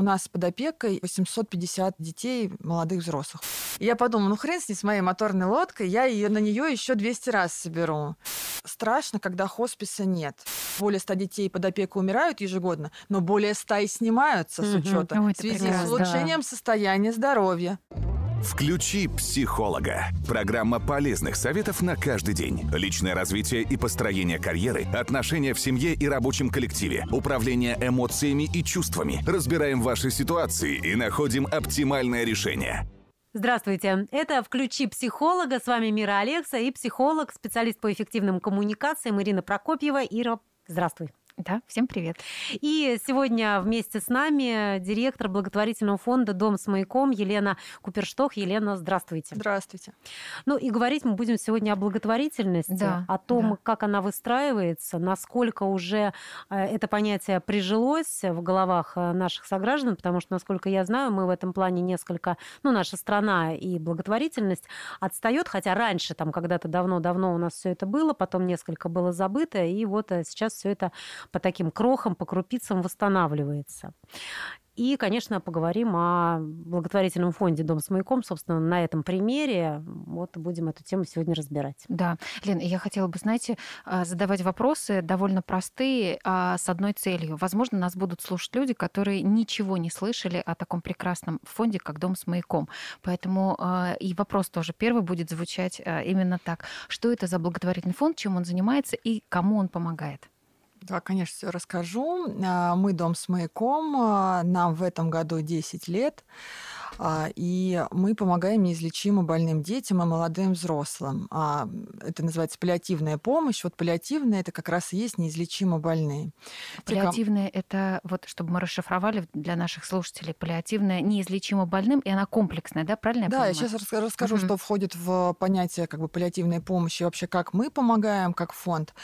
у нас под опекой 850 детей, молодых взрослых. И я подумала, ну хрен с ней, с моей моторной лодкой, я ее, на нее еще 200 раз соберу. Страшно, когда хосписа нет. Более 100 детей под опекой умирают ежегодно, но более 100 и снимаются с учета Ой, в связи с улучшением состояния здоровья. Включи психолога. Программа полезных советов на каждый день. Личное развитие и построение карьеры, отношения в семье и рабочем коллективе, управление эмоциями и чувствами. Разбираем ваши ситуации и находим оптимальное решение. Здравствуйте. Это «Включи психолога». С вами Мира Алекса и психолог, специалист по эффективным коммуникациям Ирина Прокопьева. Ира, здравствуй. Да, всем привет. И сегодня вместе с нами директор благотворительного фонда «Дом с маяком» Елена Куперштох. Елена, здравствуйте. Здравствуйте. Ну и говорить мы будем сегодня о благотворительности, Да, о том, да. как она выстраивается, насколько уже э, это понятие прижилось в головах э, наших сограждан, потому что, насколько я знаю, мы в этом плане несколько, ну, наша страна и благотворительность отстает, хотя раньше, там, когда-то давно-давно у нас все это было, потом несколько было забыто, и вот э, сейчас все это по таким крохам, по крупицам восстанавливается. И, конечно, поговорим о благотворительном фонде «Дом с маяком». Собственно, на этом примере вот будем эту тему сегодня разбирать. Да, Лен, я хотела бы, знаете, а, задавать вопросы довольно простые, а, с одной целью. Возможно, нас будут слушать люди, которые ничего не слышали о таком прекрасном фонде, как «Дом с маяком». Поэтому а, и вопрос тоже первый будет звучать а, именно так. Что это за благотворительный фонд, чем он занимается и кому он помогает? Да, конечно, все расскажу. А, Мы дом с маяком, а, нам в этом году 10 лет, и мы помогаем неизлечимо больным детям и молодым взрослым. А, Это называется паллиативная помощь. Вот паллиативная – это как раз и есть неизлечимо больные. Паллиативная – это, вот чтобы мы расшифровали для наших слушателей, паллиативная неизлечимо больным, и она комплексная, да, правильно я Да, я сейчас расскажу, Мгм. что входит в понятие как бы паллиативной помощи, и вообще как мы помогаем как фонд.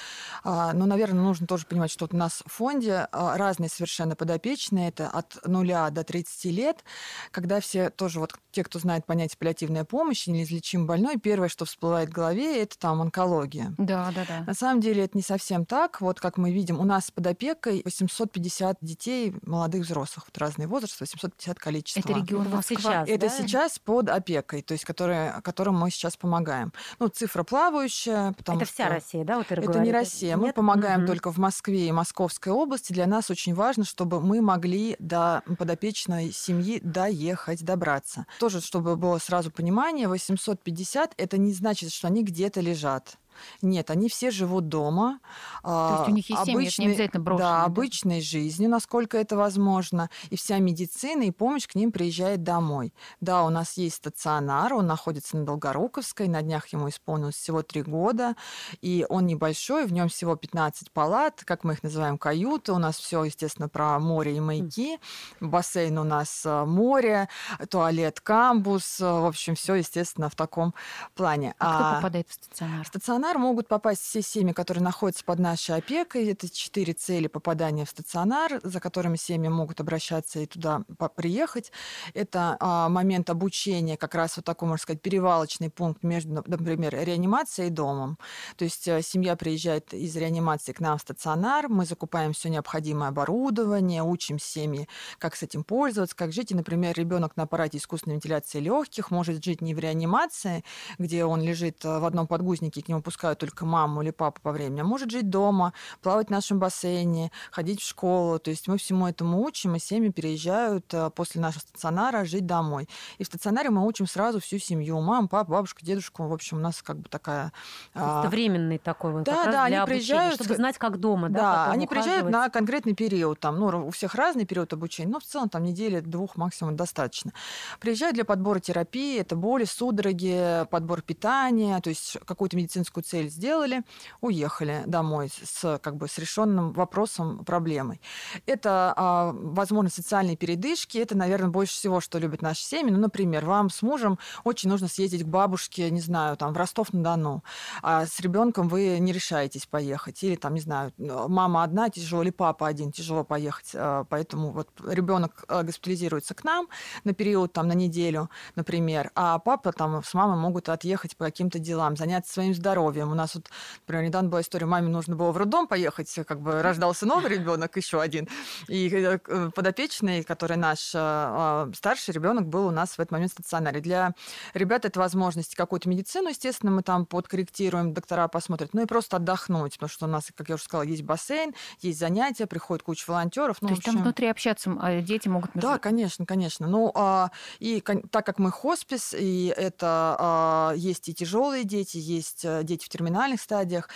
А, Но, наверное, нужно тоже понимать, что вот у нас в фонде а, разные совершенно подопечные, это от нуля до 30 лет, когда все тоже вот те, кто знает понятие паллиативная помощь, неизлечим больной, первое, что всплывает в голове, это там онкология. Да, да, да. На самом деле это не совсем так. Вот как мы видим, у нас под опекой 850 детей, молодых взрослых, вот разные возрасты, 850 количество. Это регион Москва. сейчас. Это да? сейчас под опекой, то есть которые, которым мы сейчас помогаем. Ну, цифра плавающая, потому Это вся что Россия, да, вот Ира это говорит? не Россия. Мы Нет? помогаем Мгм. только в Москве и Московской области. Для нас очень важно, чтобы мы могли до подопечной семьи доехать, добраться. Тоже, чтобы было сразу понимание, 850 это не значит, что они где-то лежат. Нет, они все живут дома. То есть у них есть семьи, это не обязательно брошенные, Да, да? обычной жизнью, насколько это возможно. И вся медицина и помощь к ним приезжает домой. Да, у нас есть стационар, он находится на Долгоруковской, на днях ему исполнилось всего три года, и он небольшой, в нем всего 15 палат, как мы их называем, каюты. У нас все, естественно, про море и маяки. Бассейн у нас э, море, туалет, камбус. э, В общем, все, естественно, в таком плане. А кто А- попадает в стационар? в стационар могут попасть все семьи, которые находятся под нашей опекой. Это четыре цели попадания в стационар, за которыми семьи могут обращаться и туда приехать. Это а, момент обучения, как раз вот такой, можно сказать, перевалочный пункт между, например, реанимацией и домом. То есть э, семья приезжает из реанимации к нам в стационар, мы закупаем все необходимое оборудование, учим семьи, как с этим пользоваться, как жить. И, например, ребенок на аппарате искусственной вентиляции легких может жить не в реанимации, где он лежит э, в одном подгузнике, к нему пускают только маму или папу по времени, а может жить дома, плавать в нашем бассейне, ходить в школу. То есть мы всему этому учим, и семьи переезжают э, после нашего стационара жить домой. И в стационаре мы учим сразу всю семью. Маму, папу, бабушку, дедушку. В общем, у нас как бы такая... а, Это временный такой вот Да, да, они обучения, приезжают, чтобы знать, как дома, да, Да, они приезжают ухаживать. на конкретный период. Там, ну, у всех разный период обучения, но в целом там недели двух максимум достаточно. Приезжают для подбора терапии, это боли, судороги, подбор питания, то есть какую-то медицинскую цель сделали, уехали домой с, как бы, с решенным вопросом, проблемой. Это, а, возможно, социальные передышки, это, наверное, больше всего, что любят наши семьи. Ну, например, вам с мужем очень нужно съездить к бабушке, не знаю, там, в Ростов-на-Дону, а с ребенком вы не решаетесь поехать. Или, там, не знаю, мама одна тяжело, или папа один тяжело поехать. А, Поэтому вот ребенок а, госпитализируется к нам на период, там, на неделю, например, а папа там с мамой могут отъехать по каким-то делам, заняться своим здоровьем, здоровьем. У нас вот, например, недавно была история, маме нужно было в роддом поехать, как бы рождался новый ребенок, еще один. И э, подопечный, который наш а, старший ребенок, был у нас в этот момент в стационаре. Для ребят это возможность какую-то медицину, естественно, мы там подкорректируем, доктора посмотрят, ну и просто отдохнуть, потому что у нас, как я уже сказала, есть бассейн, есть занятия, приходит куча волонтеров. Ну, То есть общем... там внутри общаться а, дети могут между... Да, конечно, конечно. Ну, а, и так как мы хоспис, и это а, есть и тяжелые дети, есть э, дети в терминальных стадиях,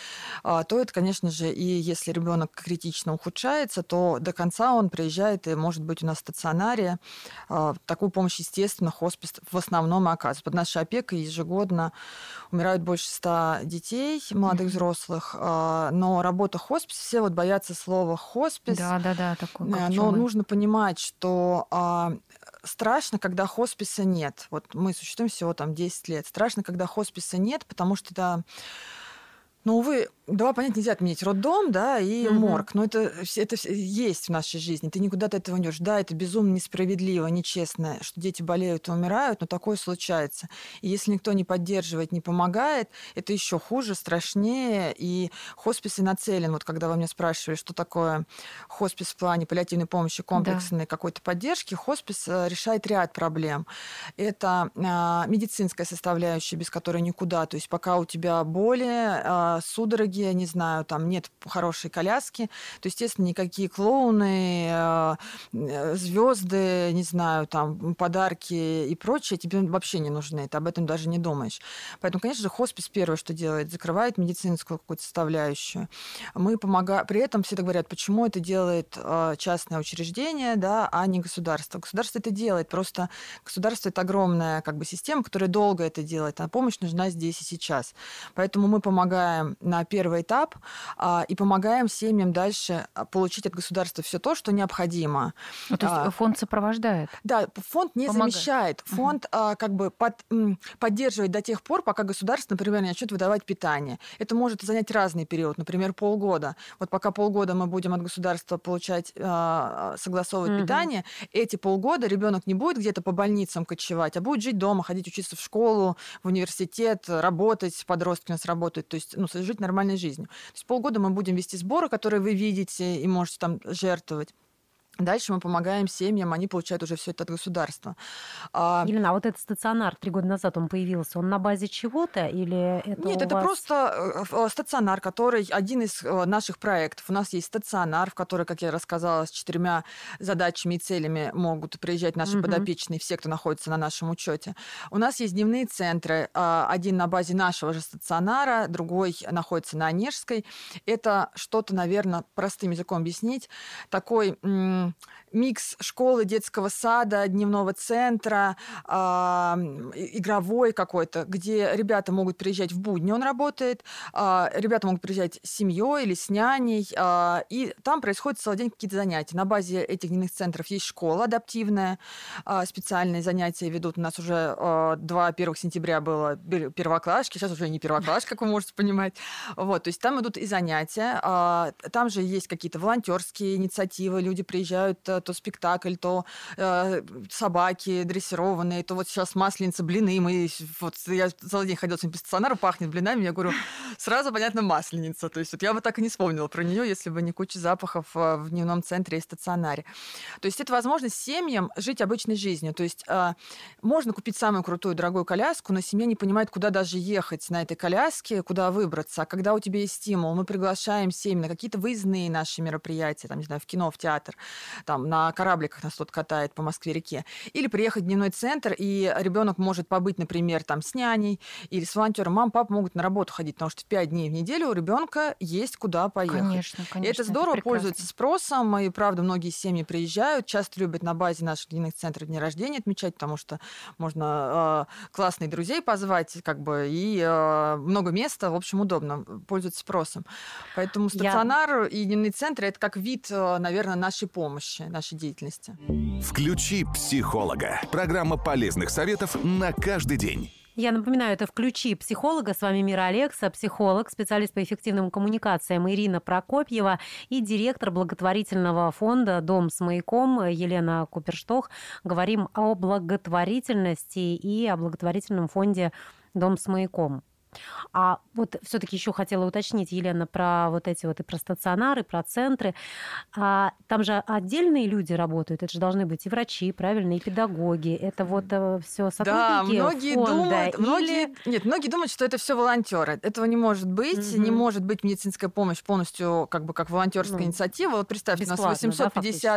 то это, конечно же, и если ребенок критично ухудшается, то до конца он приезжает и может быть у нас в стационаре. Такую помощь, естественно, хоспис в основном и оказывает. Под нашей опекой ежегодно умирают больше ста детей, молодых взрослых, но работа хосписа, все вот боятся слова хоспис. Да, да, да, такое. Но нужно понимать, что а, страшно, когда хосписа нет. Вот мы существуем всего там 10 лет. Страшно, когда хосписа нет, потому что это ну, увы, два понятия нельзя отменить. Роддом, да, и угу. морг. Но это, это есть в нашей жизни. Ты никуда от этого не уйдешь. Да, это безумно несправедливо, нечестно, что дети болеют и умирают, но такое случается. И если никто не поддерживает, не помогает, это еще хуже, страшнее. И хоспис и нацелен. Вот когда вы меня спрашивали, что такое хоспис в плане паллиативной помощи, комплексной да. какой-то поддержки, хоспис э, решает ряд проблем. Это а, медицинская составляющая, без которой никуда. То есть пока у тебя боли, а, судороги, я не знаю, там нет хорошей коляски, то, естественно, никакие клоуны, а, звезды, не знаю, там подарки и прочее тебе вообще не нужны, ты об этом даже не думаешь. Поэтому, конечно же, хоспис первое, что делает, закрывает медицинскую какую-то составляющую. Мы помогаем, при этом все говорят, почему это делает а, частное учреждение, да, а не государство. Государство это делает, просто государство это огромная как бы система, которая долго это делает, а помощь нужна здесь и сейчас. Поэтому мы помогаем помогаем на первый этап а, и помогаем семьям дальше а, получить от государства все то, что необходимо. Ну, то есть а, фонд сопровождает? Да, фонд не Помогает. замещает. Фонд угу. а, как бы под, поддерживает до тех пор, пока государство, например, начнет выдавать питание. Это может занять разный период, например, полгода. Вот пока полгода мы будем от государства получать, а, согласовывать угу. питание, эти полгода ребенок не будет где-то по больницам кочевать, а будет жить дома, ходить учиться в школу, в университет, работать, подростки у нас работают. То есть ну, жить нормальной жизнью. То есть полгода мы будем вести сборы, которые вы видите и можете там жертвовать. Дальше мы помогаем семьям, они получают уже все это от государства. А Елена, а вот этот стационар три года назад он появился, он на базе чего-то или это Нет, это вас... просто э, стационар, который один из э, наших проектов. У нас есть стационар, в который, как я рассказала, с четырьмя задачами и целями могут приезжать наши угу. подопечные, все, кто находится на нашем учете. У нас есть дневные центры, а, один на базе нашего же стационара, другой находится на Онежской. Это что-то, наверное, простым языком объяснить, такой микс школы, детского сада, дневного центра, э, игровой какой-то, где ребята могут приезжать в будни, он работает, э, ребята могут приезжать с семьей или с няней, э, и там происходит целый день какие-то занятия. На базе этих дневных центров есть школа адаптивная, э, специальные занятия ведут. У нас уже э, 2 1 сентября было первоклашки, сейчас уже не первоклашки, как вы можете понимать. Вот, то есть там идут и занятия, э, там же есть какие-то волонтерские инициативы, люди приезжают э, то спектакль, то э, собаки дрессированные, то вот сейчас масленица, блины. Мы, вот я целый день ходила по стационару, пахнет блинами, я говорю, сразу понятно, масленица. То есть вот я бы так и не вспомнила про нее, если бы не куча запахов э, в дневном центре и стационаре. То есть это возможность семьям жить обычной жизнью. То есть э, можно купить самую крутую дорогую коляску, но семья не понимает, куда даже ехать на этой коляске, куда выбраться. А когда у тебя есть стимул, мы приглашаем семьи на какие-то выездные наши мероприятия, там, не знаю, в кино, в театр, там, на корабликах нас тут катает по Москве-реке. Или приехать в дневной центр, и ребенок может побыть, например, там с няней или с волонтером. Мам, папа могут на работу ходить, потому что 5 дней в неделю у ребенка есть куда поехать. Конечно, конечно. И это здорово, это пользуется спросом. И, правда, многие семьи приезжают, часто любят на базе наших дневных центров дни рождения отмечать, потому что можно э, классных друзей позвать, как бы, и э, много места, в общем, удобно, пользуется спросом. Поэтому стационар Я... и дневные центры это как вид, э, наверное, нашей помощи, нашей деятельности. Включи психолога. Программа полезных советов на каждый день. Я напоминаю, это «Включи психолога». С вами Мира Алекса, психолог, специалист по эффективным коммуникациям Ирина Прокопьева и директор благотворительного фонда «Дом с маяком» Елена Куперштох. Говорим о благотворительности и о благотворительном фонде «Дом с маяком». А вот все-таки еще хотела уточнить, Елена, про вот эти вот и про стационары, про центры. А, там же отдельные люди работают, это же должны быть и врачи, правильно, и педагоги. Это вот э, все сотрудники Да, многие фонда, думают, или... многие, нет, многие думают, что это все волонтеры. Этого не может быть, Мгм. не может быть медицинская помощь полностью как бы как волонтерская Ну, инициатива. Вот представьте, у нас бесплатно, да, 850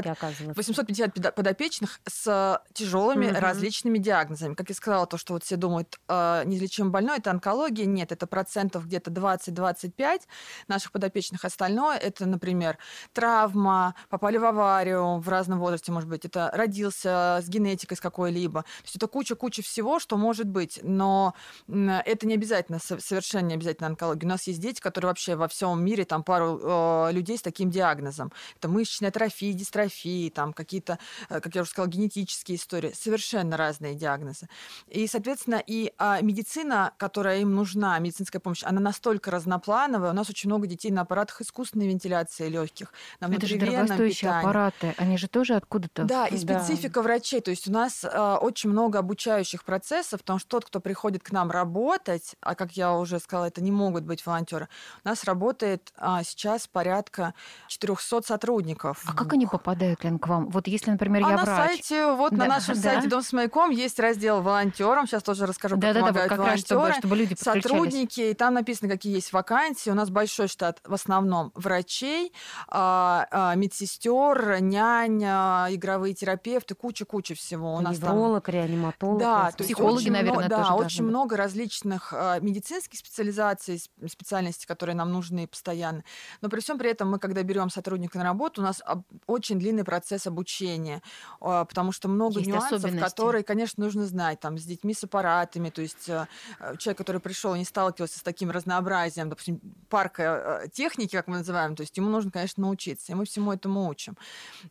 фактически оказывается. 850 педа- подопечных с тяжелыми Мгм. различными диагнозами. Как я сказала, то, что вот все думают, э, неизлечимый больной это онкология. Нет, это процентов где-то 20-25 наших подопечных. Остальное это, например, травма, попали в аварию в разном возрасте, может быть, это родился с генетикой с какой-либо. То есть это куча-куча всего, что может быть. Но это не обязательно, со- совершенно не обязательно онкология. У нас есть дети, которые вообще во всем мире, там пару э, людей с таким диагнозом. Это мышечная атрофия, дистрофии, там какие-то, э, как я уже сказала, генетические истории. Совершенно разные диагнозы. И, соответственно, и а, медицина, которая им нужна, медицинская помощь, она настолько разноплановая. У нас очень много детей на аппаратах искусственной вентиляции легких, на Это же дорогостоящие питании. аппараты. Они же тоже откуда-то. Да, и Да. специфика врачей. То есть у нас э, очень много обучающих процессов, потому что тот, кто приходит к нам работать, а как я уже сказала, это не могут быть волонтеры, у нас работает а, сейчас порядка 400 сотрудников. А как они попадают, Лен, к вам? Вот если, например, А я на врач. сайте, вот на Да, нашем да. сайте Дом с маяком есть раздел волонтерам. Сейчас тоже расскажу, как Да-да-да, вот помогают как раз, чтобы, чтобы люди. Сотрудники, и там написано, какие есть вакансии. У нас большой штат, в основном врачей, а, а, медсестер, нянь, а, игровые терапевты, куча-куча всего. У нас там Невролог, реаниматолог. да. Психологи, очень наверное, много, да, тоже должны очень быть. много различных медицинских специализаций, специальностей, которые нам нужны постоянно. Но при всем при этом мы, когда берем сотрудника на работу, у нас очень длинный процесс обучения, потому что много Есть нюансов, которые, конечно, нужно знать, там, с детьми, с аппаратами, то есть человек, который пришел, не сталкивался с таким разнообразием, допустим, парка э, техники, как мы называем, то есть ему нужно, конечно, научиться, и мы всему этому учим.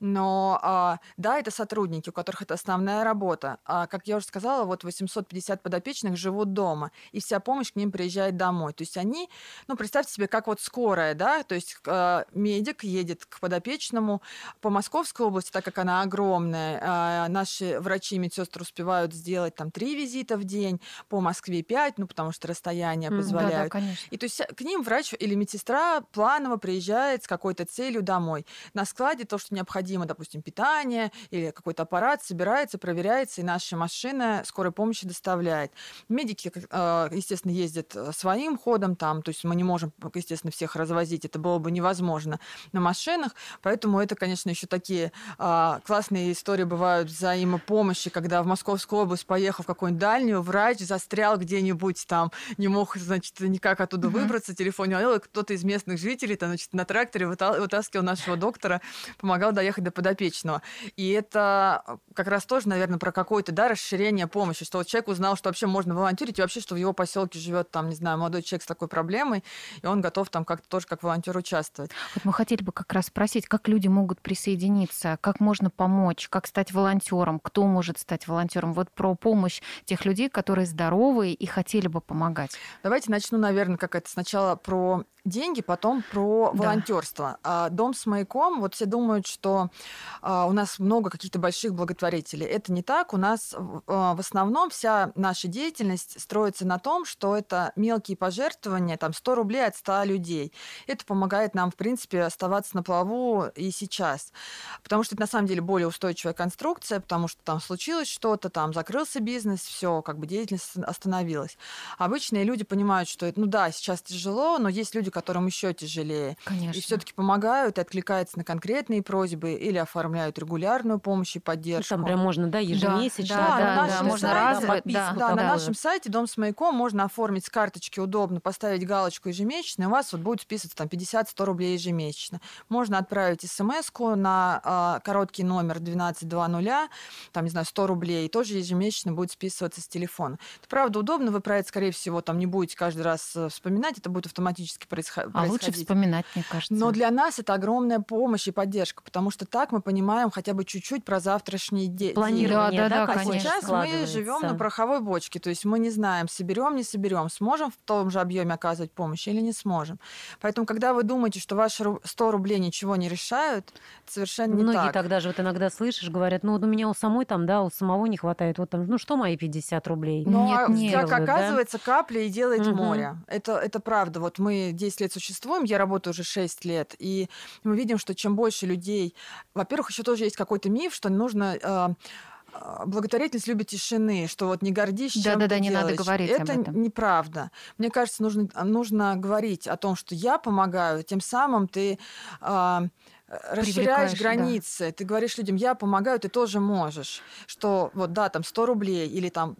Но а, да, это сотрудники, у которых это основная работа. А, как я уже сказала, вот 850 подопечных живут дома, и вся помощь к ним приезжает домой. То есть они, ну, представьте себе, как вот скорая, да, то есть а, медик едет к подопечному по Московской области, так как она огромная, а, наши врачи и медсестры успевают сделать там три визита в день, по Москве пять, ну, потому что расстояние Мгм. позволяют. Да, да, конечно. И то есть к ним врач или медсестра планово приезжает с какой-то целью домой. На складе то, что необходимо, допустим, питание или какой-то аппарат, собирается, проверяется, и наша машина скорой помощи доставляет. Медики, э, естественно, ездят э, своим ходом там, то есть мы не можем, естественно, всех развозить, это было бы невозможно на машинах, поэтому это, конечно, еще такие а, классные истории бывают взаимопомощи, когда в Московскую область поехал в какую-нибудь дальнюю, врач застрял где-нибудь там, не мог, значит, никак оттуда Мгм. выбраться, телефон не ловил, и кто-то из местных жителей, там, значит, на тракторе выта- вытаскивал нашего доктора, помогал доехать до подопечного. И это э, как раз тоже, наверное, про какое-то, да, расширение помощи, что вот человек узнал, что вообще можно волонтерить, и вообще, что в его поселке живет там, не знаю, молодой человек с такой проблемой, и он готов там как-то тоже как волонтер участвовать. Вот мы хотели бы как раз спросить, как люди могут присоединиться, как можно помочь, как стать волонтером, кто может стать волонтером. Вот про помощь тех людей, которые здоровые и хотели бы помогать. Давайте начну, наверное, как это сначала про деньги, потом про Да. волонтерство. А, Дом с маяком, вот все думают, что а, у нас много каких-то больших благотворителей. Это не так. У нас в- а, в основном вся наша деятельность строится на том, что это мелкие пожертвования, там 100 рублей от 100 людей. Это помогает нам, в принципе, оставаться на плаву и сейчас. Потому что это на самом деле более устойчивая конструкция, потому что там случилось что-то, там закрылся бизнес, все, как бы деятельность остановилась. Обычные люди понимают, что это, ну да, сейчас тяжело, но есть люди, которым еще тяжелее. Конечно. И все-таки помогают и откликаются на конкретные просьбы или оформляют регулярную помощь и Ну, поддержку. Там прям можно, да, ежемесячно. да, на да, нашем можно сайте, разово, подписку да, Да, на нашем сайте Дом с маяком можно оформить с карточки удобно, поставить галочку ежемесячно, и у вас вот будет списываться там 50-100 рублей ежемесячно. Можно отправить смс на а, короткий номер 1220, там, не знаю, 100 рублей, и тоже ежемесячно будет списываться с телефона. Это правда удобно, вы про это, скорее всего, там не будете каждый раз э, вспоминать, это будет автоматически происходить. А лучше вспоминать, мне кажется. Но для нас это огромная помощь и поддержка, потому что так мы понимаем хотя бы чуть-чуть про завтрашний день. Планирование, да, да, да, а сейчас мы живем на пороховой бочке, то есть мы не знаем, соберем, не соберем, сможем в том же объеме оказывать помощь или не сможем. Поэтому, когда вы думаете, что ваши 100 рублей ничего не решают, это совершенно не Многие так. тогда же вот иногда слышишь, говорят, ну вот у меня у самой там, да, у самого не хватает, вот там, ну что мои 50 рублей? Но Нет, а нет. как Делают, да? оказывается, капля и делает Мгм. море. Это, это правда. Вот мы 10 лет существуем, я работаю уже 6 лет, и мы видим, что чем больше людей... Во-первых, еще тоже есть какой-то миф, что нужно... э, э, Благотворительность любит тишины, что вот не гордись, чем Да-да-да, ты не надо делаешь. говорить об Это этом. неправда. Мне кажется, нужно, нужно говорить о том, что я помогаю, тем самым ты а, расширяешь Привлекаешь, да. границы. Ты говоришь людям, я помогаю, ты тоже можешь. Что вот, да, там 100 рублей, или там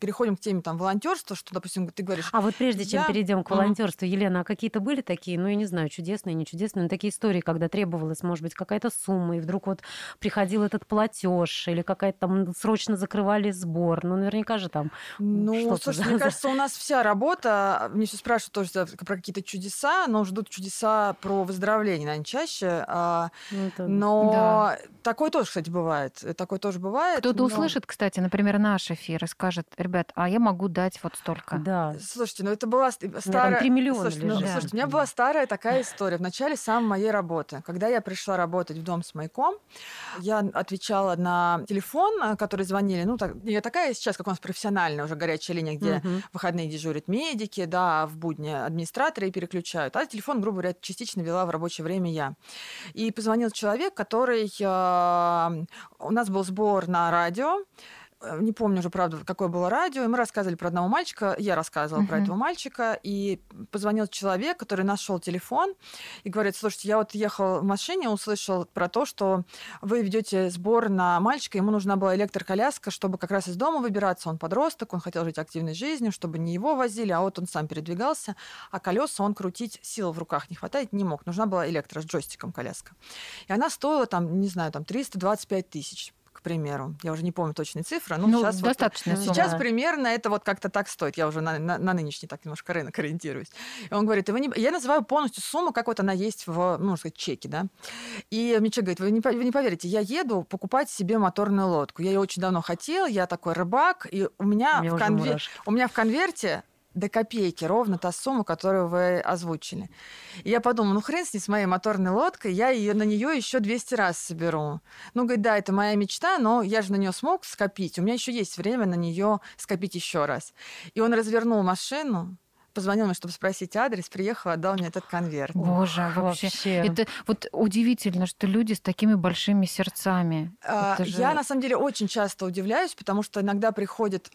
переходим к теме там волонтерства, что, допустим, ты говоришь, А вот прежде чем Я- перейдем к волонтерству, Елена, а какие-то были такие, ну, я не знаю, чудесные, не чудесные, но такие истории, когда требовалась, может быть, какая-то сумма, и вдруг вот приходил этот платеж, или какая-то там срочно закрывали сбор. Ну, наверняка же там Ну, слушай, мне кажется, у нас вся работа, мне все спрашивают тоже про какие-то чудеса, но ждут чудеса про выздоровление, наверное, чаще. А, Ну, это- Но такое тоже, кстати, бывает. Такое тоже бывает. Кто-то но- услышит, кстати, например, наш эфир и скажет, ребят, а я могу дать вот столько. Да. Слушайте, ну это была старая... 3 миллиона Слушайте, ну, лежит. слушайте, у меня была старая такая история в начале самой моей работы. Когда я пришла работать в дом с маяком, я отвечала на телефон, а, который звонили. Ну, так, не такая сейчас, как у нас профессиональная уже горячая линия, где в выходные дежурят медики, да, в будни администраторы переключают. А телефон, грубо говоря, частично вела в рабочее время я. И позвонил человек, который... э, У нас был сбор на радио, не помню уже, правда, какое было радио, и мы рассказывали про одного мальчика, я рассказывала про Мгм. этого мальчика, и позвонил человек, который нашел телефон, и говорит, слушайте, я вот ехал в машине, услышал про то, что вы ведете сбор на мальчика, ему нужна была электроколяска, чтобы как раз из дома выбираться, он подросток, он хотел жить активной жизнью, чтобы не его возили, а вот он сам передвигался, а колеса он крутить сил в руках не хватает, не мог, нужна была электро с джойстиком коляска. И она стоила там, не знаю, там 325 тысяч к примеру. Я уже не помню точные цифры, но Ну, сейчас вот- ну, сумма. Сейчас примерно это вот как-то так стоит. Я уже на, на, на нынешний так немножко рынок ориентируюсь. И он говорит, и вы не... я называю полностью сумму, как вот она есть в, ну, сказать, чеке, да. И мне человек говорит, вы не, вы не поверите, я еду покупать себе моторную лодку. Я ее очень давно хотел, я такой рыбак, и у меня, У меня в, конве- у меня в конверте до копейки ровно та сумма, которую вы озвучили. И я подумала, ну хрен с ней, с моей моторной лодкой, я ее на нее еще 200 раз соберу. Ну, говорит, да, это моя мечта, но я же на нее смог скопить. У меня еще есть время на нее скопить еще раз. И он развернул машину, позвонил мне, чтобы спросить адрес, приехал, отдал мне этот конверт. Боже, вообще. Вообще. Это вот удивительно, что люди с такими большими сердцами. А, же- Я на самом деле очень часто удивляюсь, потому что иногда приходят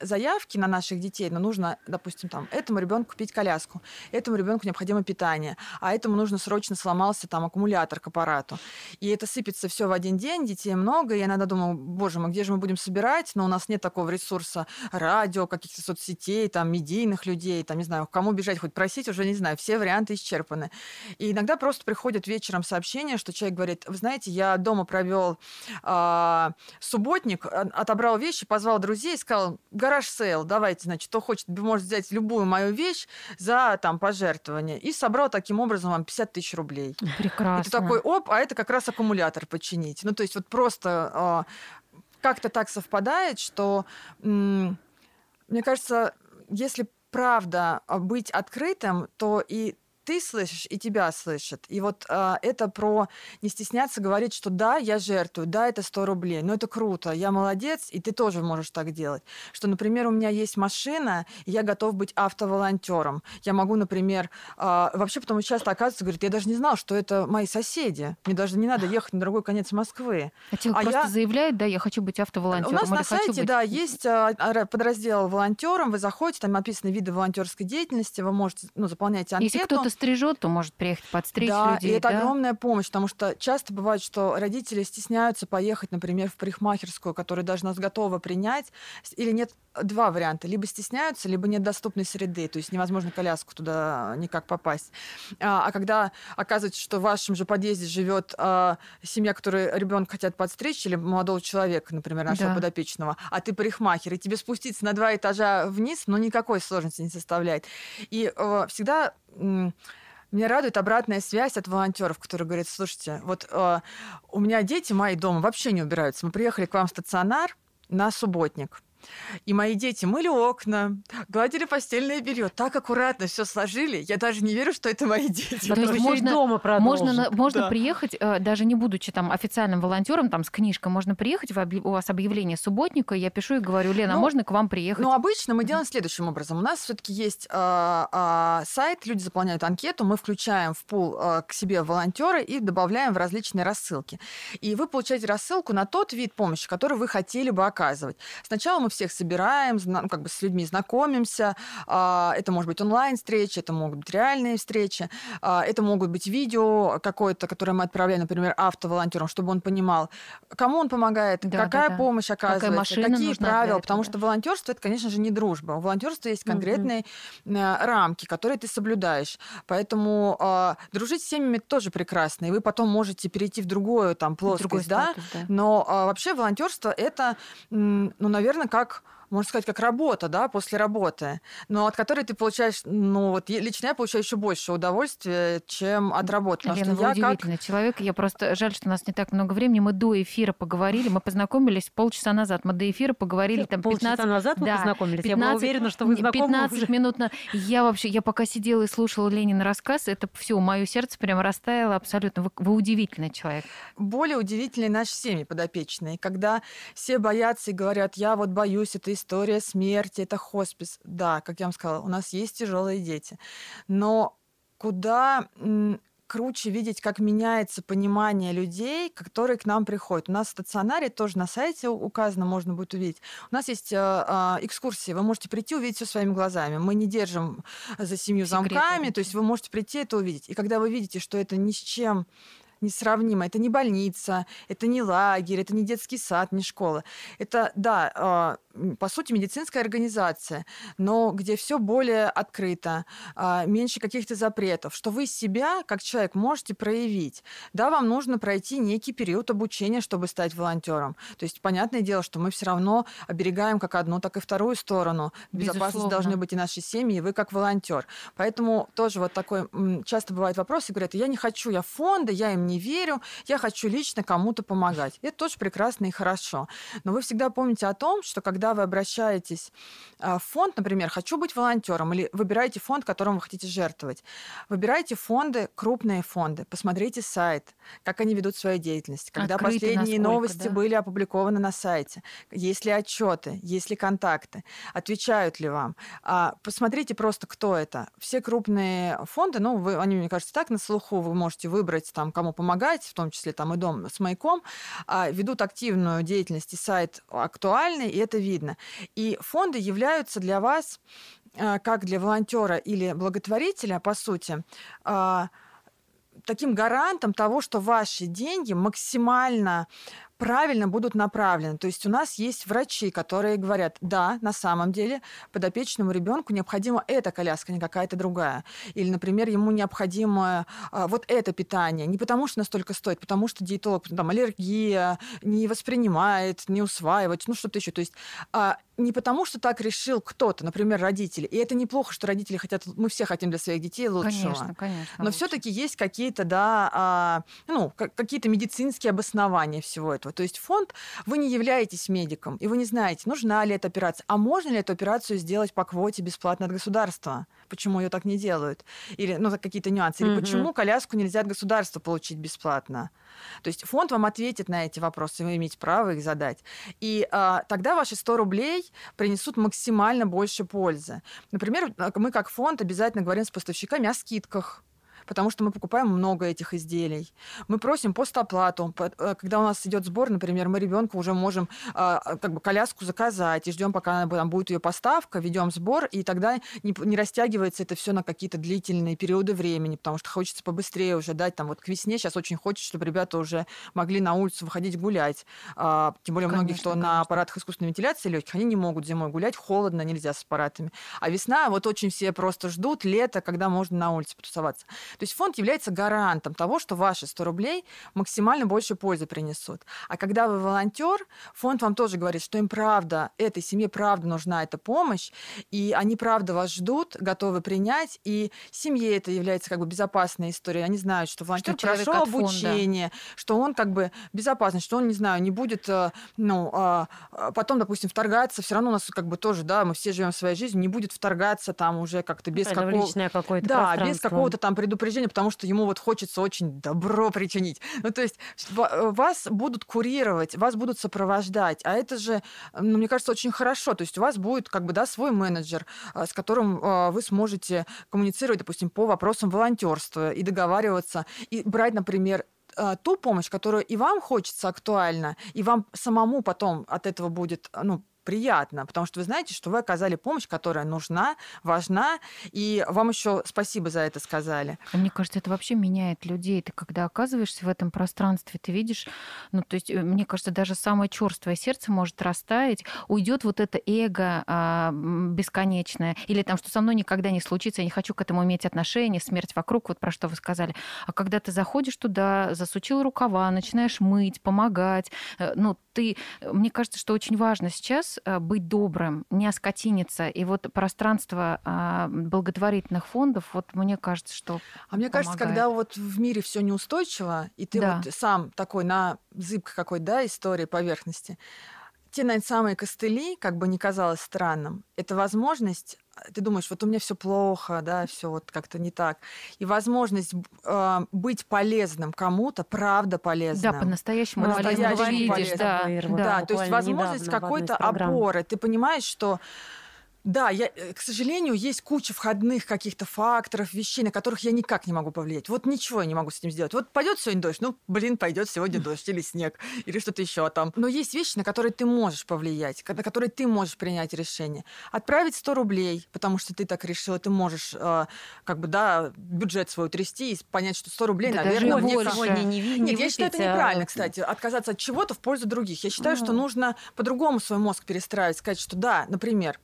заявки на наших детей, но нужно, допустим, там этому ребенку купить коляску, этому ребенку необходимо питание, а этому нужно срочно сломался там аккумулятор к аппарату. И это сыпется все в один день, детей много, и я иногда думаю, боже мой, где же мы будем собирать? Но у нас нет такого ресурса радио, каких-то соцсетей, там, медийных людей, там, не знаю, к кому бежать, хоть просить, уже не знаю, все варианты исчерпаны. И иногда просто приходит вечером сообщение, что человек говорит, вы знаете, я дома провел а, субботник, а, отобрал вещи, позвал друзей, сказал, garage sale, давайте, значит, кто хочет, может взять любую мою вещь за там пожертвование. И собрал таким образом вам 50 тысяч рублей. Прекрасно. И ты такой, оп, а это как раз аккумулятор починить. Ну, то есть вот просто а, как-то так совпадает, что, м, мне кажется, если правда а, быть открытым, то и ты слышишь, и тебя слышат. И вот а, это про не стесняться говорить, что да, я жертвую, да, это 100 рублей, но это круто, я молодец, и ты тоже можешь так делать. Что, например, у меня есть машина, и я готов быть автоволонтером. Я могу, например, а, вообще потому часто оказывается, говорит, я даже не знал, что это мои соседи. Мне даже не надо ехать на другой конец Москвы. А человек а просто я- заявляет, да, я хочу быть автоволонтером. У нас на сайте, быть- да, есть ра- подраздел волонтером. Вы заходите, там написаны виды волонтерской деятельности, вы можете, ну, заполнять анкету. Если кто-то стрижет, то может приехать подстричь да, людей. и это да? огромная помощь, потому что часто бывает, что родители стесняются поехать, например, в парикмахерскую, которая даже нас готова принять, или нет два варианта. Либо стесняются, либо нет доступной среды, то есть невозможно коляску туда никак попасть. А, а когда оказывается, что в вашем же подъезде живет а, семья, которая ребенка хотят подстричь, или молодого человека, например, нашего Да. подопечного, а ты парикмахер, и тебе спуститься на два этажа вниз, ну, никакой сложности не составляет. И э, всегда меня радует обратная связь от волонтеров, которые говорят, слушайте, вот э, у меня дети мои дома вообще не убираются. Мы приехали к вам в стационар на субботник. И мои дети мыли окна, гладили постельное белье, так аккуратно все сложили. Я даже не верю, что это мои дети. То есть можно, дома можно, можно да. приехать, э, даже не будучи там официальным волонтером, там с книжкой, можно приехать, у вас объявление субботника, я пишу и говорю, Лена, ну, можно к вам приехать? Ну, обычно мы делаем следующим образом. У нас все-таки есть э, э, сайт, люди заполняют анкету, мы включаем в пул э, к себе волонтеры и добавляем в различные рассылки. И вы получаете рассылку на тот вид помощи, который вы хотели бы оказывать. Сначала мы всех собираем, ну, как бы с людьми знакомимся. А, это может быть онлайн-встречи, это могут быть реальные встречи, а, это могут быть видео какое-то, которое мы отправляем, например, автоволонтерам, чтобы он понимал, кому он помогает, да, какая да, да. помощь оказывается, какая какие правила. Этого, потому да. что волонтерство это, конечно же, не дружба. У волонтерства есть конкретные угу. рамки, которые ты соблюдаешь. Поэтому э, дружить с семьями тоже прекрасно. И вы потом можете перейти в другую там плоскость, да? Статус, да. Но э, вообще волонтерство это, ну, наверное, как как можно сказать, как работа, да, после работы, но от которой ты получаешь, ну вот лично я получаю еще больше удовольствия, чем от работы. Лена, вы удивительный как... человек. Я просто жаль, что у нас не так много времени. Мы до эфира поговорили, мы познакомились полчаса назад. Мы до эфира поговорили там 15... Полчаса назад вы да, познакомились? 15... Я была уверена, что вы знакомы 15 уже. минут на... Я вообще, я пока сидела и слушала Ленин рассказ, это все, мое сердце прям растаяло абсолютно. Вы, вы удивительный человек. Более удивительные наши семьи подопечные, когда все боятся и говорят, я вот боюсь этой история смерти, это хоспис. Да, как я вам сказала, у нас есть тяжелые дети. Но куда круче видеть, как меняется понимание людей, которые к нам приходят. У нас в стационаре тоже на сайте указано, можно будет увидеть. У нас есть э, э, экскурсии, вы можете прийти увидеть все своими глазами. Мы не держим за семью замками, то есть вы можете прийти это увидеть. И когда вы видите, что это ни с чем несравнимо. Это не больница, это не лагерь, это не детский сад, не школа. Это, да, а, по сути, медицинская организация, но где все более открыто, а, меньше каких-то запретов, что вы себя, как человек, можете проявить. Да, вам нужно пройти некий период обучения, чтобы стать волонтером. То есть, понятное дело, что мы все равно оберегаем как одну, так и вторую сторону. Безопасность должны быть и наши семьи, и вы как волонтер. Поэтому тоже вот такой часто бывает вопрос, и говорят, я не хочу, я фонды, я им не верю, я хочу лично кому-то помогать. Это тоже прекрасно и хорошо. Но вы всегда помните о том, что когда вы обращаетесь а, в фонд, например, «хочу быть волонтером», или выбираете фонд, которым вы хотите жертвовать, выбирайте фонды, крупные фонды, посмотрите сайт, как они ведут свою деятельность, когда Открыты последние новости да? были опубликованы на сайте, есть ли отчеты, есть ли контакты, отвечают ли вам. А, посмотрите просто, кто это. Все крупные фонды, ну, вы, они, мне кажется, так на слуху, вы можете выбрать там, кому помогать, в том числе там и дом с маяком, а, ведут активную деятельность, и сайт актуальный, и это видно. И фонды являются для вас, а, как для волонтера или благотворителя, по сути, а, таким гарантом того, что ваши деньги максимально правильно будут направлены. То есть у нас есть врачи, которые говорят, да, на самом деле подопечному ребенку необходима эта коляска, не какая-то другая. Или, например, ему необходимо а, вот это питание. Не потому что настолько стоит, потому что диетолог, там, аллергия, не воспринимает, не усваивает, ну что-то еще. То есть а, не потому, что так решил кто-то, например, родители. И это неплохо, что родители хотят, мы все хотим для своих детей лучшего. Конечно, конечно. Но все-таки есть какие-то, да, а, ну, какие-то медицинские обоснования всего этого. То есть фонд, вы не являетесь медиком, и вы не знаете, нужна ли эта операция, а можно ли эту операцию сделать по квоте бесплатно от государства почему ее так не делают, или ну, какие-то нюансы, или угу. почему коляску нельзя от государства получить бесплатно. То есть фонд вам ответит на эти вопросы, вы имеете право их задать. И а, тогда ваши 100 рублей принесут максимально больше пользы. Например, мы как фонд обязательно говорим с поставщиками о скидках потому что мы покупаем много этих изделий. Мы просим постоплату. Э, когда у нас идет сбор, например, мы ребенку уже можем а, а, как бы коляску заказать и ждем, пока там будет ее поставка, ведем сбор, и тогда не, не растягивается это все на какие-то длительные периоды времени, потому что хочется побыстрее уже дать там вот к весне. Сейчас очень хочется, чтобы ребята уже могли на улицу выходить гулять. А, тем более конечно, многие, кто конечно. на аппаратах искусственной вентиляции легких, они не могут зимой гулять, холодно, нельзя с аппаратами. А весна, вот очень все просто ждут лето, когда можно на улице потусоваться. То есть фонд является гарантом того, что ваши 100 рублей максимально больше пользы принесут. А когда вы волонтер, фонд вам тоже говорит, что им правда, этой семье правда нужна эта помощь, и они правда вас ждут, готовы принять, и семье это является как бы безопасной историей. Они знают, что волонтер Что прошел от фонда. обучение, что он как бы безопасный, что он, не знаю, не будет, э, ну, а, а, потом, допустим, вторгаться. Все равно у нас как бы тоже, да, мы все живем своей жизнью, не будет вторгаться там уже как-то без Это в какого... личное какое-то Да, без какого-то там предупреждения, потому что ему вот хочется очень добро причинить. Ну, то есть ва- вас будут курировать, вас будут сопровождать, а это же, ну, мне кажется, очень хорошо. То есть у вас будет как бы, да, свой менеджер, а, с которым а, вы сможете коммуницировать, допустим, по вопросам волонтерства и договариваться, и брать, например, ту помощь, которую и вам хочется актуально, и вам самому потом от этого будет, ну, приятно, потому что вы знаете, что вы оказали помощь, которая нужна, важна, и вам еще спасибо за это сказали. А Мне кажется, это вообще меняет людей. Ты когда оказываешься в этом пространстве, ты видишь, ну, то есть, э, мне кажется, даже самое черствое сердце может растаять, уйдет вот это эго а, бесконечное, или там, что со мной никогда не случится, я не хочу к этому иметь отношения, смерть вокруг, вот про что вы сказали. А когда ты заходишь туда, засучил рукава, начинаешь мыть, помогать, э, ну, ты, мне кажется, что очень важно сейчас э, быть добрым, не оскотиниться. И вот пространство а, благотворительных фондов, вот мне кажется, что А мне кажется, когда вот в мире все неустойчиво, и ты Да. вот сам такой на зыбкой какой, да, истории поверхности, те, наверное, самые костыли, как бы не казалось странным, это возможность а, ты думаешь, вот у меня все плохо, да, все вот как-то не так. И возможность э, быть полезным кому-то, правда полезным. Да, по-настоящему по-настоящему видишь, да, Да, полезно. да. то есть возможность какой-то опоры. Ты понимаешь, что да, я, э, к сожалению, есть куча входных каких-то факторов, вещей, на которых я никак не могу повлиять. Вот ничего я не могу с этим сделать. Вот пойдет сегодня дождь, ну, блин, пойдет сегодня дождь или снег, или что-то еще там. Но есть вещи, на которые ты можешь повлиять, на которые ты можешь принять решение. Отправить 100 рублей, потому что ты так решила, ты можешь, э, как бы, да, бюджет свой утрясти и понять, что 100 рублей, Да наверное, даже больше. Сегодня не, не нет, я считаю, это а, неправильно, кстати, отказаться от чего-то в пользу других. Я считаю, что нужно по-другому свой мозг перестраивать, сказать, что да, например,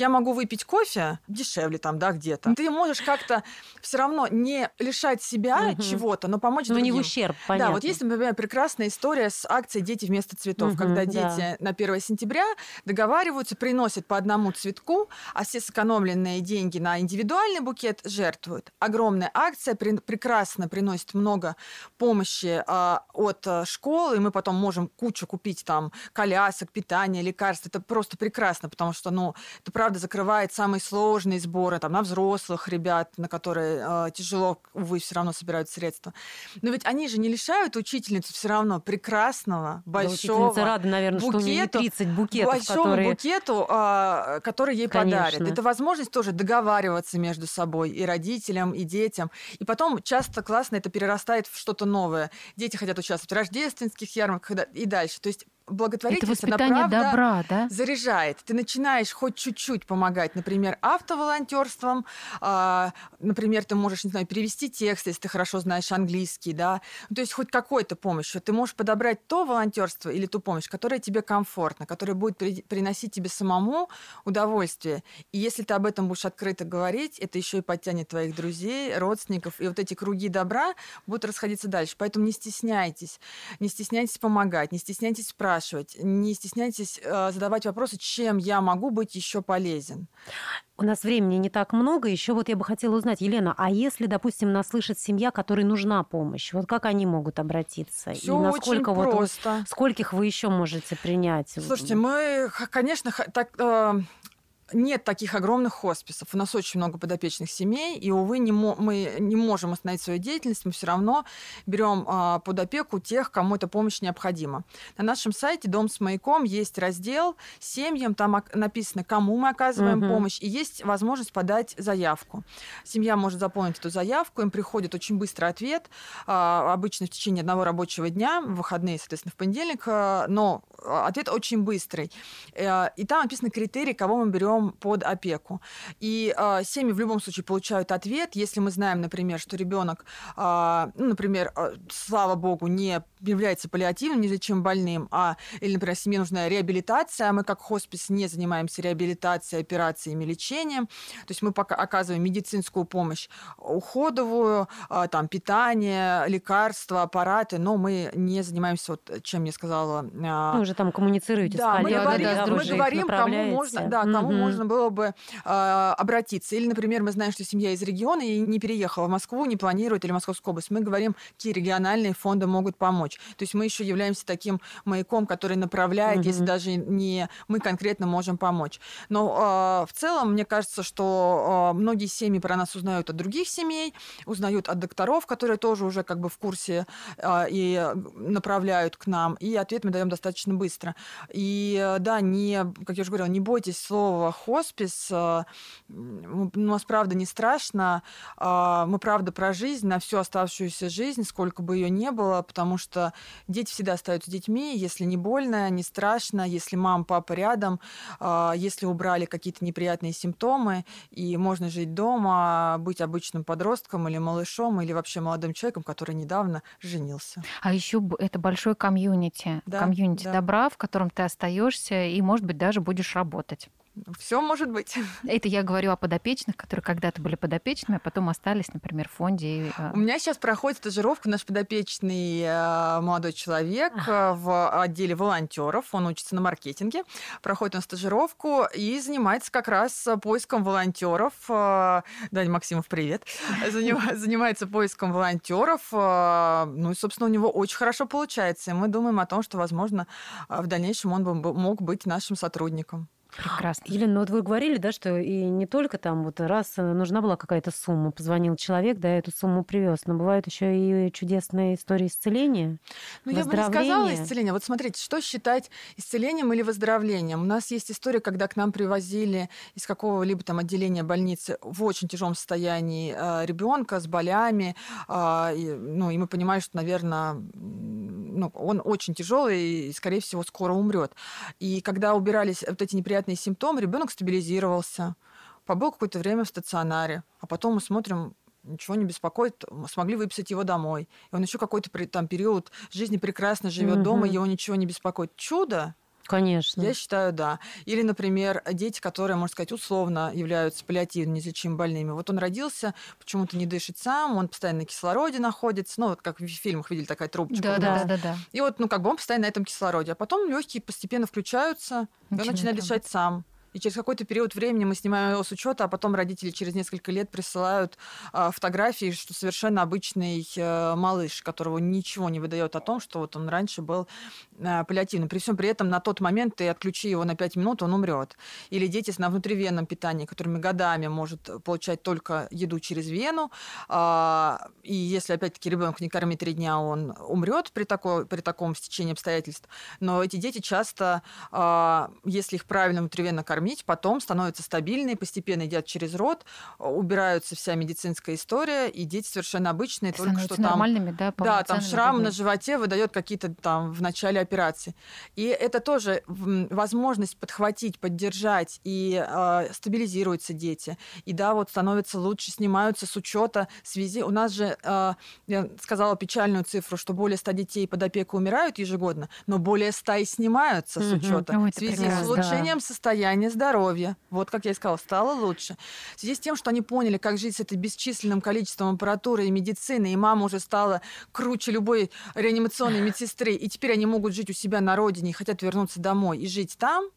я могу выпить кофе дешевле там, да, где-то. Ты можешь как-то все равно не лишать себя чего-то, но помочь Ну, не в другим. ущерб, понятно. Да, вот есть, например, прекрасная история с акцией «Дети вместо цветов», когда да. дети на 1 сентября договариваются, приносят по одному цветку, а все сэкономленные деньги на индивидуальный букет жертвуют. Огромная акция, при- прекрасно приносит много помощи а, от а, школы, и мы потом можем кучу купить там колясок, питания, лекарств. Это просто прекрасно, потому что, ну, это правда закрывает самые сложные сборы там, на взрослых ребят, на которые а, тяжело, увы, все равно собирают средства. Но ведь они же не лишают учительницу все равно прекрасного, Да, большого учительница рада, наверное, что у нее не букету, 30 букетов, большому которые... букету, а, который ей Конечно. подарят. Это возможность тоже договариваться между собой и родителям, и детям. И потом часто классно это перерастает в что-то новое. Дети хотят участвовать в рождественских ярмарках да- и дальше. То есть Это благотворительность, она воспитание правда добра, да? заряжает. Ты начинаешь хоть чуть-чуть помогать, например, автоволонтерством, а, например, ты можешь, не знаю, перевести текст, если ты хорошо знаешь английский, да, Ну, то есть хоть какой-то помощью. Ты можешь подобрать то волонтерство или ту помощь, которая тебе комфортна, которая будет при- приносить тебе самому удовольствие. И если ты об этом будешь открыто говорить, это еще и подтянет твоих друзей, родственников, и вот эти круги добра будут расходиться дальше. Поэтому не стесняйтесь, не стесняйтесь помогать, не стесняйтесь спрашивать, не стесняйтесь э, задавать вопросы, чем я могу быть еще полезен. У нас времени не так много. Еще вот я бы хотела узнать, Елена, а если, допустим, нас слышит семья, которой нужна помощь, вот как они могут обратиться? Все И очень насколько вот вы- просто. скольких вы еще можете принять? Слушайте, мы, конечно, так, э, нет таких огромных хосписов. У нас очень много подопечных семей, и, увы, не мо- мы не можем остановить свою деятельность, мы все равно берем а, под опеку тех, кому эта помощь необходима. На нашем сайте «Дом с маяком» есть раздел «Семьям», там написано, кому мы оказываем Мгм. помощь, и есть возможность подать заявку. Семья может заполнить эту заявку, им приходит очень быстрый ответ, а, обычно в течение одного рабочего дня, в выходные, соответственно, в понедельник, а, но а, ответ очень быстрый. Э, И там написаны критерии, кого мы берем берем под опеку. И э, семьи в любом случае получают ответ, если мы знаем, например, что ребенок, э, ну, например, э, слава богу, не является паллиативным, незачем больным, а, или, например, семье нужна реабилитация, а мы как хоспис не занимаемся реабилитацией, операциями, лечением, то есть мы пока оказываем медицинскую помощь уходовую, э, там, питание, лекарства, аппараты, но мы не занимаемся, вот, чем я сказала... Э, ну, уже там коммуницируете да, с мы говорим, да, мы говорим кому можно, да, кому mm-hmm. можно было бы э, обратиться. Или, например, мы знаем, что семья из региона и не переехала в Москву, не планирует, или Московскую область. Мы говорим, какие региональные фонды могут помочь. То есть мы еще являемся таким маяком, который направляет, если даже не мы конкретно можем помочь. Но э, в целом, мне кажется, что э, многие семьи про нас узнают от других семей, узнают от докторов, которые тоже уже как бы в курсе э, и направляют к нам. И ответ мы даем достаточно быстро. И да, не, как я уже говорила, не бойтесь слова хоспис. Э, у нас правда не страшно. Э, мы правда про жизнь на всю оставшуюся жизнь, сколько бы ее не было, потому что дети всегда остаются детьми, если не больно, не страшно, если мама, папа рядом, если убрали какие-то неприятные симптомы, и можно жить дома, быть обычным подростком или малышом, или вообще молодым человеком, который недавно женился. А еще это большой комьюнити, да, комьюнити да. добра, в котором ты остаешься и, может быть, даже будешь работать. Все может быть. Это я говорю о подопечных, которые когда-то были подопечными, а потом остались, например, в фонде. А. У меня сейчас проходит стажировку наш подопечный э, молодой человек а. в отделе волонтеров. Он учится на маркетинге, проходит он стажировку и занимается как раз поиском волонтеров. Э, Даня Максимов, привет. Занимается поиском волонтеров. Ну и, собственно, у него очень хорошо получается. И мы думаем о том, что, возможно, в дальнейшем он бы мог быть нашим сотрудником. Прекрасно. Елена, ну вот вы говорили, да, что и не только там вот раз э, нужна была какая-то сумма, позвонил человек, да, эту сумму привез, но бывают еще и чудесные истории исцеления. Ну, я бы не сказала исцеление. Вот смотрите, что считать исцелением или выздоровлением? У нас есть история, когда к нам привозили из какого-либо там отделения больницы в очень тяжелом состоянии э, ребенка с болями, э, ну, и мы понимаем, что, наверное, ну, он очень тяжелый и, скорее всего, скоро умрет. И когда убирались вот эти неприятные неприятные симптомы, ребенок стабилизировался, побыл какое-то время в стационаре, а потом мы смотрим, ничего не беспокоит, смогли выписать его домой. И он еще какой-то там период жизни прекрасно живет угу. дома, его ничего не беспокоит. Чудо! Конечно. Я считаю, да. Или, например, дети, которые, можно сказать, условно являются паллиативно неизлечимо больными. Вот он родился, почему-то не дышит сам, он постоянно на кислороде находится. Ну, вот как в фильмах видели, такая трубочка. Да, да, да, да. И вот, ну, как бы он постоянно на этом кислороде. А потом легкие постепенно включаются, и он начинает дышать сам. И через какой-то период времени мы снимаем его с учета, а потом родители через несколько лет присылают э, фотографии, что совершенно обычный э, малыш, которого ничего не выдает о том, что вот он раньше был э, паллиативным. При всем при этом на тот момент ты отключи его на 5 минут, он умрет. Или дети на внутривенном питании, которыми годами может получать только еду через вену. Э, и если опять-таки ребенок не кормит три дня, он умрет при, такой, при таком стечении обстоятельств. Но эти дети часто, э, если их правильно внутривенно кормить, кормить, потом становятся стабильные, постепенно едят через рот, убираются вся медицинская история, и дети совершенно обычные, только что там... нормальными, да, Да, там шрам на животе выдает какие-то там в начале операции. И это тоже возможность подхватить, поддержать, и э, стабилизируются дети. И да, вот становятся лучше, снимаются с учета связи. У нас же, э, я сказала печальную цифру, что более 100 детей под опеку умирают ежегодно, но более 100 и снимаются с учета в связи с улучшением да. состояния здоровья. Вот, как я и сказала, стало лучше. В связи с тем, что они поняли, как жить с этой бесчисленным количеством аппаратуры и медицины, и мама уже стала круче любой реанимационной медсестры, и теперь они могут жить у себя на родине и хотят вернуться домой и жить там,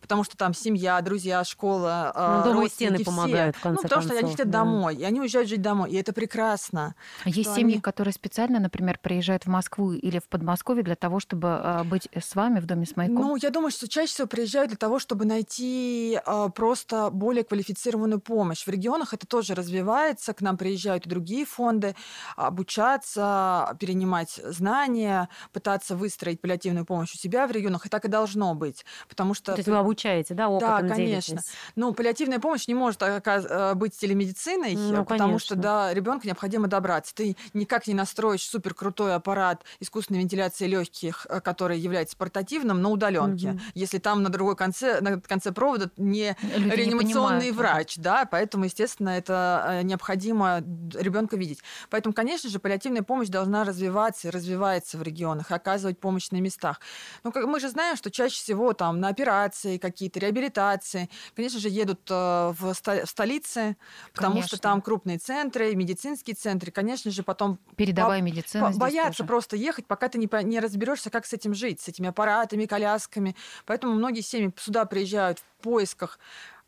потому что там семья, друзья, школа, ну, дома стены помогают, в конце Ну, потому концов, что они хотят да. домой, и они уезжают жить домой, и это прекрасно. А есть семьи, они... которые специально, например, приезжают в Москву или в Подмосковье для того, чтобы а, быть с вами в доме с маяком? Ну, я думаю, что чаще всего приезжают для того, чтобы найти э, просто более квалифицированную помощь. В регионах это тоже развивается, к нам приезжают и другие фонды, обучаться, перенимать знания, пытаться выстроить паллиативную помощь у себя в регионах, и так и должно быть, потому что... То есть вы обучаете, да, опытом Да, конечно. делитесь? Ну, паллиативная помощь не может э, быть телемедициной, Ну, э, потому что конечно. до ребенка необходимо добраться. Ты никак не настроишь супер крутой аппарат искусственной вентиляции легких, э, который является портативным, на удаленке, Мгм. если там на другой конце, на конце провода не Люди не реанимационный понимают. врач, да, поэтому, естественно, это э, необходимо ребенка видеть. Поэтому, конечно же, паллиативная помощь должна развиваться и развивается в регионах, оказывать помощь на местах. Ну, как мы же знаем, что чаще всего там на операции какие-то, реабилитации, конечно же, едут э, в, ста- в столицы, потому Конечно. что там крупные центры, медицинские центры, конечно же, потом Передовая По- медицина По- боятся тоже. просто ехать, пока ты не, не разберешься, как с этим жить, с этими аппаратами, колясками. Поэтому многие семьи сюда приезжают в поисках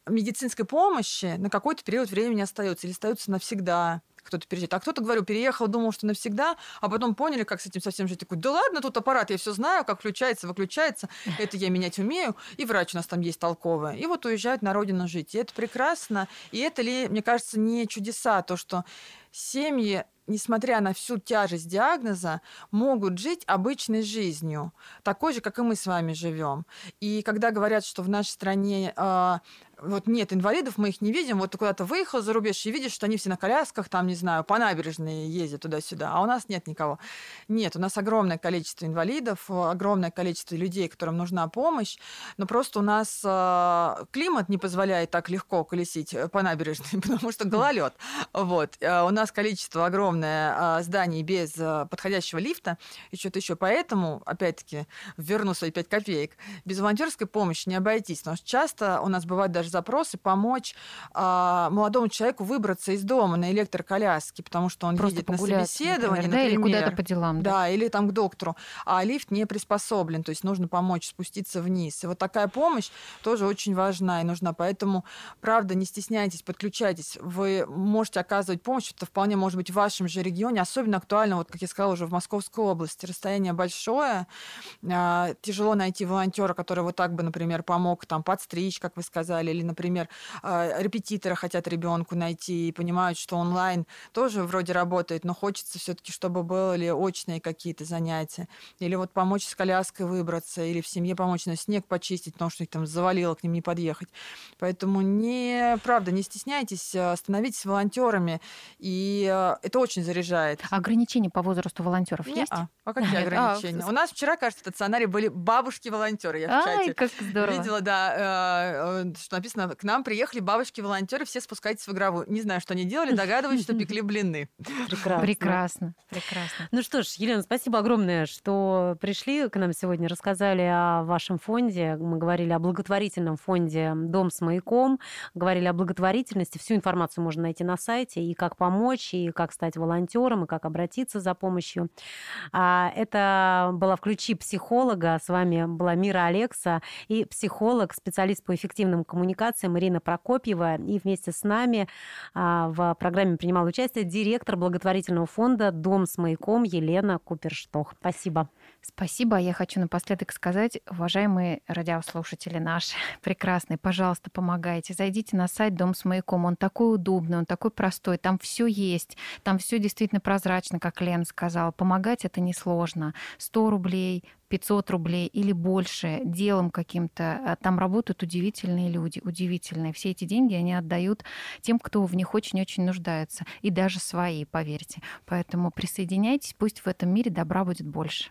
медицинской помощи, на какой-то период времени остаются или остаются навсегда кто-то переезжает. А кто-то, говорю, переехал, думал, что навсегда, а потом поняли, как с этим совсем жить. Такой, да ладно, тут аппарат, я все знаю, как включается, выключается, это я менять умею, и врач у нас там есть толковый. И вот уезжают на родину жить. И это прекрасно. И это ли, мне кажется, не чудеса, то, что семьи несмотря на всю тяжесть диагноза, могут жить обычной жизнью, такой же, как и мы с вами живем. И когда говорят, что в нашей стране а, вот нет инвалидов, мы их не видим, вот ты куда-то выехал за рубеж и видишь, что они все на колясках, там, не знаю, по набережной ездят туда-сюда, а у нас нет никого. Нет, у нас огромное количество инвалидов, огромное количество людей, которым нужна помощь, но просто у нас а, климат не позволяет так легко колесить э, по набережной, потому что гололед. Вот. А У нас количество огромное а, зданий без а, подходящего лифта и что-то еще. Поэтому, опять-таки, верну свои 5 копеек, без волонтерской помощи не обойтись, потому что часто у нас бывают даже запросы помочь а, молодому человеку выбраться из дома на электроколяске, потому что он Просто едет на собеседование, например, да, или например. куда-то по делам. Да. Да, или там к доктору. А лифт не приспособлен, то есть нужно помочь спуститься вниз. И вот такая помощь тоже очень важна и нужна. Поэтому, правда, не стесняйтесь, подключайтесь. Вы можете оказывать помощь, это вполне может быть в вашем же регионе. Особенно актуально, вот как я сказала, уже в Московской области. Расстояние большое, а, тяжело найти волонтера, который вот так бы, например, помог там подстричь, как вы сказали, или, например, а, репетитора хотят ребенку найти и понимают, что онлайн тоже вроде работает, но хочется все-таки, чтобы были очные какие-то занятия. Или вот помочь с коляской выбраться, или в семье помочь на снег почистить, потому что их там завалило, к ним не подъехать. Поэтому не, правда, не стесняйтесь, а, становитесь волонтерами, и а, это очень заряжает. Ограничения по возрасту волонтеров есть? Не-а. А какие А, ограничения? У нас вчера, кажется, в стационаре были бабушки-волонтеры. Я в Ай, чате как здорово. видела, да, э, э, что написано, к нам приехали бабушки-волонтеры, все спускайтесь в игровую. Не знаю, что они делали, догадываюсь, что пекли блины. Прекрасно. Прекрасно, прекрасно. Ну что ж, Елена, спасибо огромное, что пришли к нам сегодня, рассказали о вашем фонде. Мы говорили о благотворительном фонде «Дом с маяком», говорили о благотворительности. Всю информацию можно найти на сайте, и как помочь, и как стать волонтером, и как обратиться за помощью. А, Это была «Включи психолога». С вами была Мира Алекса и психолог, специалист по эффективным коммуникациям Ирина Прокопьева. И вместе с нами а, в программе принимал участие директор благотворительного фонда «Дом с маяком» Елена Куперштох. Спасибо. Спасибо. Я хочу напоследок сказать, уважаемые радиослушатели наши, прекрасные, пожалуйста, помогайте. Зайдите на сайт Дом с маяком. Он такой удобный, он такой простой. Там все есть. Там все действительно прозрачно, как Лена сказала. Помогать это несложно. 100 рублей, 500 рублей или больше делом каким-то. А Там работают удивительные люди, удивительные. Все эти деньги они отдают тем, кто в них очень-очень нуждается. И даже свои, поверьте. Поэтому присоединяйтесь, пусть в этом мире добра будет больше.